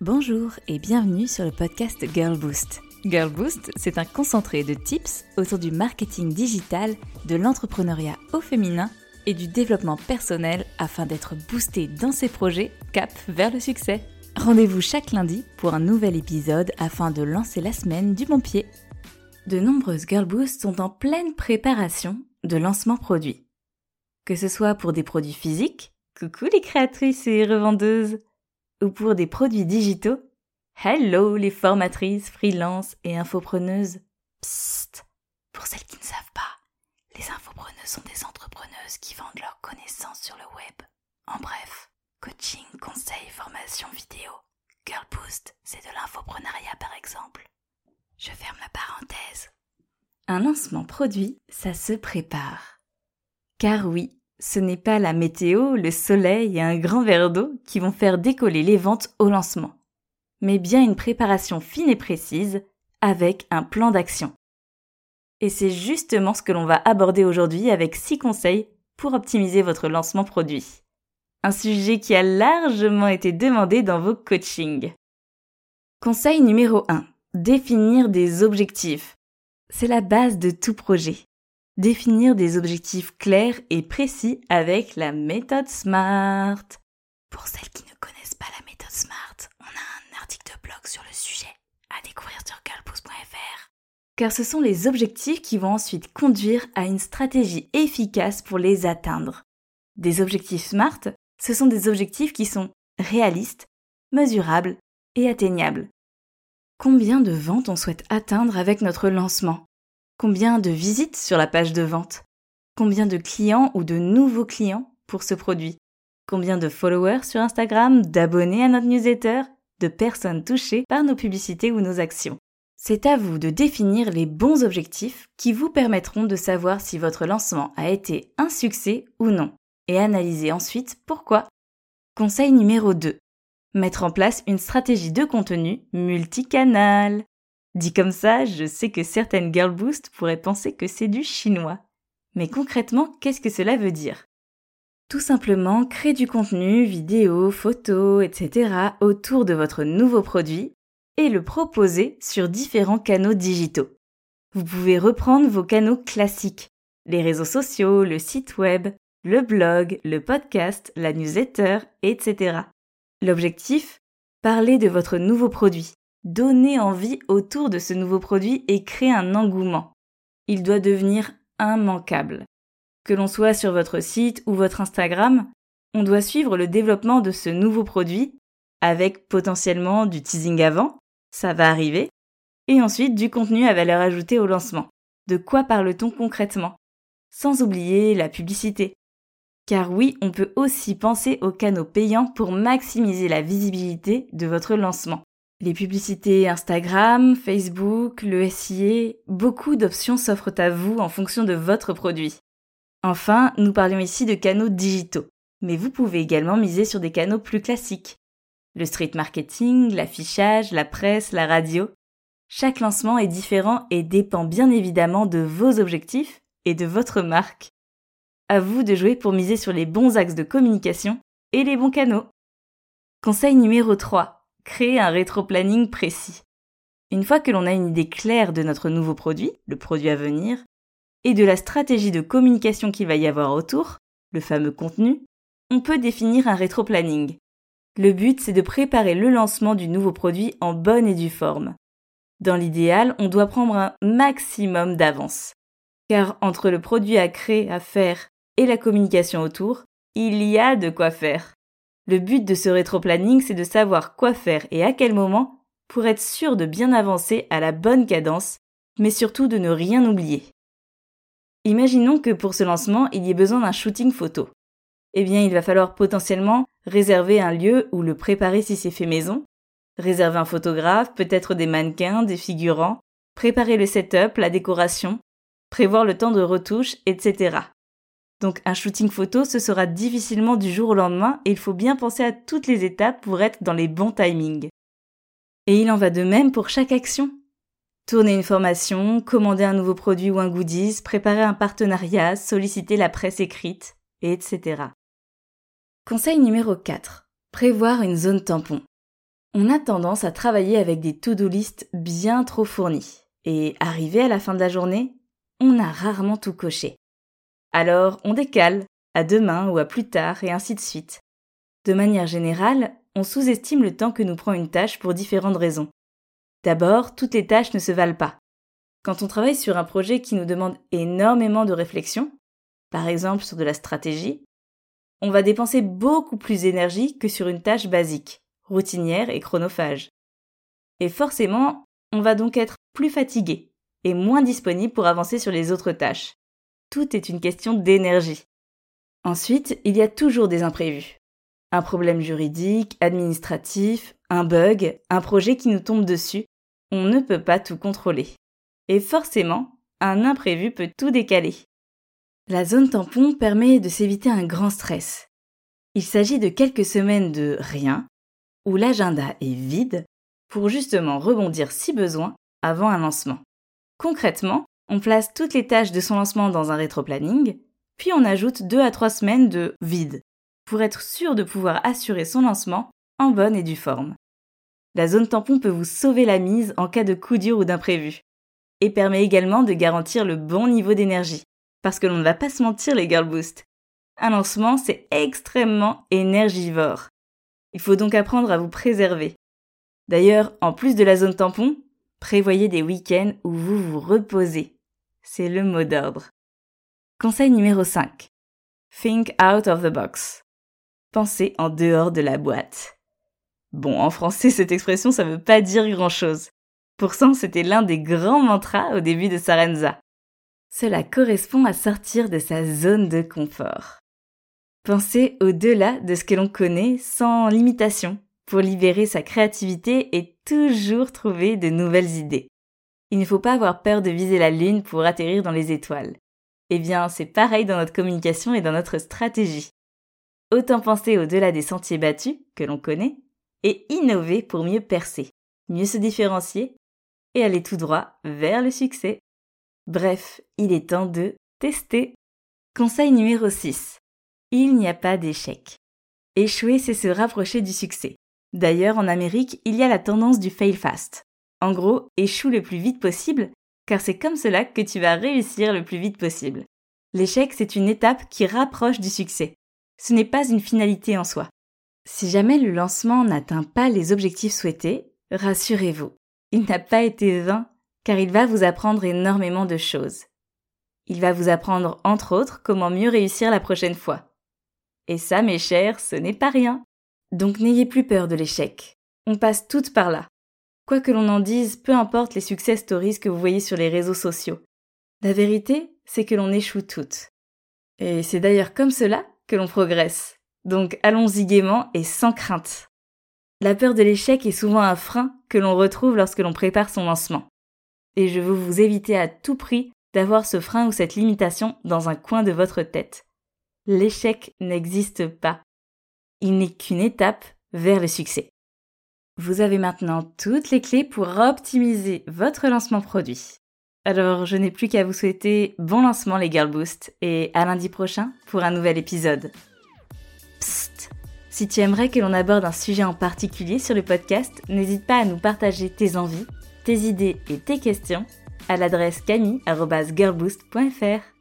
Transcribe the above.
Bonjour et bienvenue sur le podcast Girl Boost. Girl Boost, c'est un concentré de tips autour du marketing digital, de l'entrepreneuriat au féminin et du développement personnel afin d'être boosté dans ses projets cap vers le succès. Rendez-vous chaque lundi pour un nouvel épisode afin de lancer la semaine du bon pied. De nombreuses Girl Boost sont en pleine préparation de lancement produit. Que ce soit pour des produits physiques, coucou les créatrices et revendeuses, ou pour des produits digitaux, hello les formatrices, freelance et infopreneuses. Psst, pour celles qui ne savent pas, les infopreneuses sont des entrepreneuses qui vendent leurs connaissances sur le web. En bref, coaching, conseil, formation vidéo. Girl Boost, c'est de l'infoprenariat par exemple. Je ferme la parenthèse. Un lancement produit, ça se prépare. Car oui, ce n'est pas la météo, le soleil et un grand verre d'eau qui vont faire décoller les ventes au lancement, mais bien une préparation fine et précise avec un plan d'action. Et c'est justement ce que l'on va aborder aujourd'hui avec six conseils pour optimiser votre lancement produit. Un sujet qui a largement été demandé dans vos coachings. Conseil numéro 1. Définir des objectifs. C'est la base de tout projet définir des objectifs clairs et précis avec la méthode SMART. Pour celles qui ne connaissent pas la méthode SMART, on a un article de blog sur le sujet à découvrir sur girlboost.fr. Car ce sont les objectifs qui vont ensuite conduire à une stratégie efficace pour les atteindre. Des objectifs SMART, ce sont des objectifs qui sont réalistes, mesurables et atteignables. Combien de ventes on souhaite atteindre avec notre lancement? Combien de visites sur la page de vente? Combien de clients ou de nouveaux clients pour ce produit? Combien de followers sur Instagram, d'abonnés à notre newsletter, de personnes touchées par nos publicités ou nos actions? C'est à vous de définir les bons objectifs qui vous permettront de savoir si votre lancement a été un succès ou non, et analyser ensuite pourquoi. Conseil numéro 2. Mettre en place une stratégie de contenu multicanal. Dit comme ça, je sais que certaines girl boost pourraient penser que c'est du chinois. Mais concrètement, qu'est-ce que cela veut dire? Tout simplement créer du contenu, vidéo, photos, etc. autour de votre nouveau produit et le proposer sur différents canaux digitaux. Vous pouvez reprendre vos canaux classiques, les réseaux sociaux, le site web, le blog, le podcast, la newsletter, etc. L'objectif? Parler de votre nouveau produit, donner envie autour de ce nouveau produit et créer un engouement. Il doit devenir immanquable. Que l'on soit sur votre site ou votre Instagram, on doit suivre le développement de ce nouveau produit avec potentiellement du teasing avant, ça va arriver, et ensuite du contenu à valeur ajoutée au lancement. De quoi parle-t-on concrètement? Sans oublier la publicité. Car oui, on peut aussi penser aux canaux payants pour maximiser la visibilité de votre lancement les publicités Instagram, Facebook, le SIA, beaucoup d'options s'offrent à vous en fonction de votre produit. Enfin, nous parlions ici de canaux digitaux, mais vous pouvez également miser sur des canaux plus classiques. Le street marketing, l'affichage, la presse, la radio. Chaque lancement est différent et dépend bien évidemment de vos objectifs et de votre marque. À vous de jouer pour miser sur les bons axes de communication et les bons canaux. Conseil numéro 3 créer un rétro-planning précis. Une fois que l'on a une idée claire de notre nouveau produit, le produit à venir, et de la stratégie de communication qu'il va y avoir autour, le fameux contenu, on peut définir un rétro-planning. Le but, c'est de préparer le lancement du nouveau produit en bonne et due forme. Dans l'idéal, on doit prendre un maximum d'avance. Car entre le produit à créer, à faire et la communication autour, il y a de quoi faire. Le but de ce rétro-planning, c'est de savoir quoi faire et à quel moment pour être sûr de bien avancer à la bonne cadence, mais surtout de ne rien oublier. Imaginons que pour ce lancement, il y ait besoin d'un shooting photo. Eh bien, il va falloir potentiellement réserver un lieu ou le préparer si c'est fait maison, réserver un photographe, peut-être des mannequins, des figurants, préparer le setup, la décoration, prévoir le temps de retouche, etc. Donc un shooting photo, ce sera difficilement du jour au lendemain et il faut bien penser à toutes les étapes pour être dans les bons timings. Et il en va de même pour chaque action. Tourner une formation, commander un nouveau produit ou un goodies, préparer un partenariat, solliciter la presse écrite, etc. Conseil numéro 4. Prévoir une zone tampon. On a tendance à travailler avec des to-do list bien trop fournies. Et arrivé à la fin de la journée, on a rarement tout coché. Alors on décale, à demain ou à plus tard, et ainsi de suite. De manière générale, on sous-estime le temps que nous prend une tâche pour différentes raisons. D'abord, toutes les tâches ne se valent pas. Quand on travaille sur un projet qui nous demande énormément de réflexion, par exemple sur de la stratégie, on va dépenser beaucoup plus d'énergie que sur une tâche basique, routinière et chronophage. Et forcément, on va donc être plus fatigué et moins disponible pour avancer sur les autres tâches. Tout est une question d'énergie. Ensuite, il y a toujours des imprévus. Un problème juridique, administratif, un bug, un projet qui nous tombe dessus. On ne peut pas tout contrôler. Et forcément, un imprévu peut tout décaler. La zone tampon permet de s'éviter un grand stress. Il s'agit de quelques semaines de rien, où l'agenda est vide, pour justement rebondir si besoin avant un lancement. Concrètement, on place toutes les tâches de son lancement dans un rétro-planning, puis on ajoute deux à trois semaines de vide, pour être sûr de pouvoir assurer son lancement en bonne et due forme. La zone tampon peut vous sauver la mise en cas de coup dur ou d'imprévu, et permet également de garantir le bon niveau d'énergie. Parce que l'on ne va pas se mentir les Girl Boost. Un lancement, c'est extrêmement énergivore. Il faut donc apprendre à vous préserver. D'ailleurs, en plus de la zone tampon, prévoyez des week-ends où vous vous reposez. C'est le mot d'ordre. Conseil numéro 5. Think out of the box. Pensez en dehors de la boîte. Bon, en français, cette expression, ça veut pas dire grand chose. Pourtant, c'était l'un des grands mantras au début de Sarenza. Cela correspond à sortir de sa zone de confort. Pensez au-delà de ce que l'on connaît sans limitation pour libérer sa créativité et toujours trouver de nouvelles idées. Il ne faut pas avoir peur de viser la lune pour atterrir dans les étoiles. Eh bien, c'est pareil dans notre communication et dans notre stratégie. Autant penser au-delà des sentiers battus, que l'on connaît, et innover pour mieux percer, mieux se différencier et aller tout droit vers le succès. Bref, il est temps de tester. Conseil numéro 6. Il n'y a pas d'échec. Échouer, c'est se rapprocher du succès. D'ailleurs, en Amérique, il y a la tendance du fail fast. En gros, échoue le plus vite possible, car c'est comme cela que tu vas réussir le plus vite possible. L'échec, c'est une étape qui rapproche du succès. Ce n'est pas une finalité en soi. Si jamais le lancement n'atteint pas les objectifs souhaités, rassurez-vous, il n'a pas été vain car il va vous apprendre énormément de choses. Il va vous apprendre entre autres comment mieux réussir la prochaine fois. Et ça, mes chers, ce n'est pas rien. Donc n'ayez plus peur de l'échec. On passe toutes par là. Quoi que l'on en dise, peu importe les success stories que vous voyez sur les réseaux sociaux. La vérité, c'est que l'on échoue toutes. Et c'est d'ailleurs comme cela que l'on progresse. Donc allons-y gaiement et sans crainte. La peur de l'échec est souvent un frein que l'on retrouve lorsque l'on prépare son lancement. Et je veux vous éviter à tout prix d'avoir ce frein ou cette limitation dans un coin de votre tête. L'échec n'existe pas. Il n'est qu'une étape vers le succès. Vous avez maintenant toutes les clés pour optimiser votre lancement produit. Alors, je n'ai plus qu'à vous souhaiter bon lancement les Girl Boost et à lundi prochain pour un nouvel épisode. Psst si tu aimerais que l'on aborde un sujet en particulier sur le podcast, n'hésite pas à nous partager tes envies, tes idées et tes questions à l'adresse camille.girlboost.fr.